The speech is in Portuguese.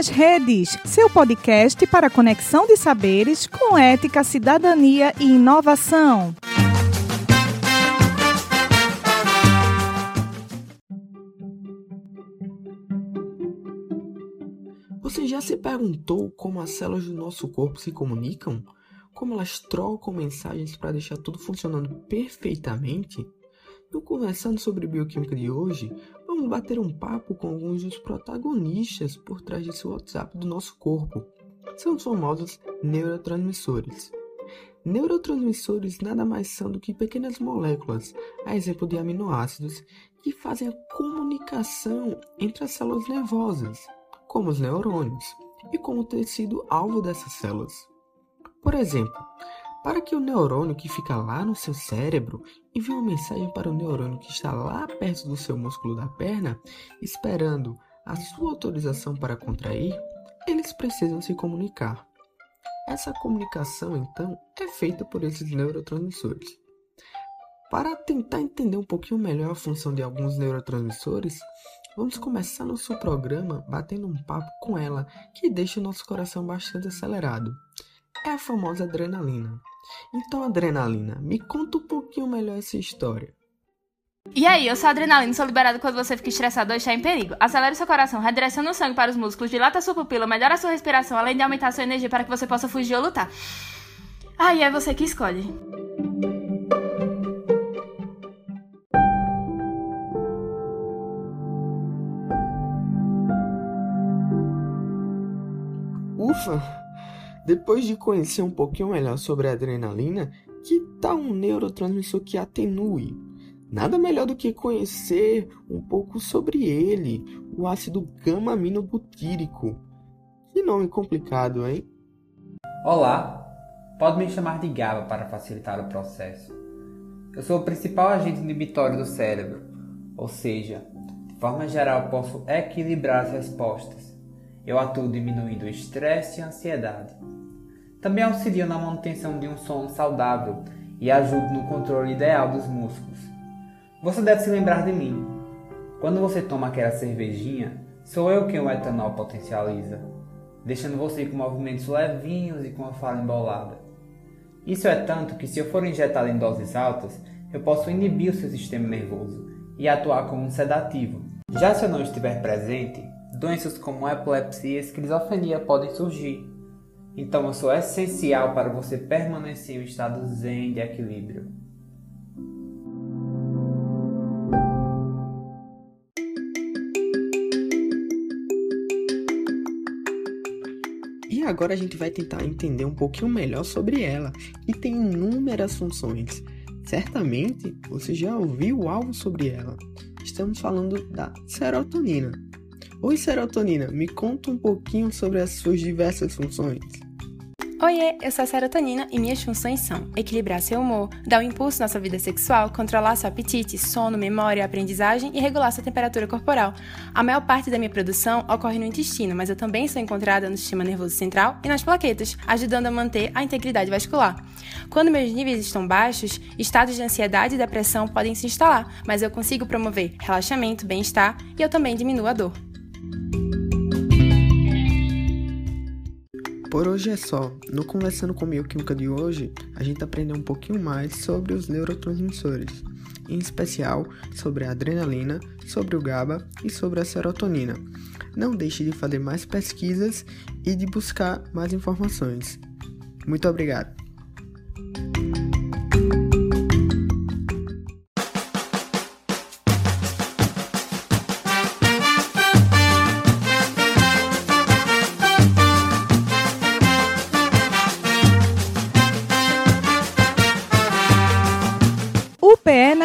nas Redes, seu podcast para conexão de saberes com ética, cidadania e inovação. Você já se perguntou como as células do nosso corpo se comunicam? Como elas trocam mensagens para deixar tudo funcionando perfeitamente? No Conversando sobre Bioquímica de hoje, vamos bater um papo com alguns dos protagonistas por trás desse WhatsApp do nosso corpo. São os famosos neurotransmissores. Neurotransmissores nada mais são do que pequenas moléculas, a exemplo de aminoácidos, que fazem a comunicação entre as células nervosas, como os neurônios, e com o tecido alvo dessas células. Por exemplo, para que o neurônio que fica lá no seu cérebro envie uma mensagem para o neurônio que está lá perto do seu músculo da perna, esperando a sua autorização para contrair, eles precisam se comunicar. Essa comunicação, então, é feita por esses neurotransmissores. Para tentar entender um pouquinho melhor a função de alguns neurotransmissores, vamos começar nosso programa batendo um papo com ela que deixa o nosso coração bastante acelerado. É a famosa adrenalina. Então, Adrenalina, me conta um pouquinho melhor essa história. E aí, eu sou a adrenalina, sou liberada quando você fica estressado ou está em perigo. Acelere seu coração, redireciona o sangue para os músculos, dilata sua pupila, melhora a sua respiração, além de aumentar sua energia para que você possa fugir ou lutar. Aí é você que escolhe. Ufa! Depois de conhecer um pouquinho melhor sobre a adrenalina, que tal um neurotransmissor que atenue? Nada melhor do que conhecer um pouco sobre ele, o ácido gama-aminobutírico. Que nome complicado, hein? Olá, pode me chamar de GABA para facilitar o processo. Eu sou o principal agente inibitório do cérebro, ou seja, de forma geral posso equilibrar as respostas. Eu atuo diminuindo o estresse e a ansiedade. Também auxilia na manutenção de um sono saudável e ajuda no controle ideal dos músculos. Você deve se lembrar de mim. Quando você toma aquela cervejinha, sou eu quem o etanol potencializa, deixando você com movimentos levinhos e com a fala embolada. Isso é tanto que se eu for injetá-lo em doses altas, eu posso inibir o seu sistema nervoso e atuar como um sedativo. Já se eu não estiver presente, doenças como epilepsia e esquizofrenia podem surgir, então eu sou essencial para você permanecer em um estado zen de equilíbrio. E agora a gente vai tentar entender um pouquinho melhor sobre ela, que tem inúmeras funções. Certamente você já ouviu algo sobre ela. Estamos falando da serotonina. Oi, serotonina, me conta um pouquinho sobre as suas diversas funções. Oiê, eu sou a serotonina e minhas funções são equilibrar seu humor, dar um impulso na sua vida sexual, controlar seu apetite, sono, memória, aprendizagem e regular sua temperatura corporal. A maior parte da minha produção ocorre no intestino, mas eu também sou encontrada no sistema nervoso central e nas plaquetas, ajudando a manter a integridade vascular. Quando meus níveis estão baixos, estados de ansiedade e depressão podem se instalar, mas eu consigo promover relaxamento, bem-estar e eu também diminuo a dor. Por hoje é só. No Conversando com Bioquímica de hoje, a gente aprendeu um pouquinho mais sobre os neurotransmissores, em especial sobre a adrenalina, sobre o GABA e sobre a serotonina. Não deixe de fazer mais pesquisas e de buscar mais informações. Muito obrigado.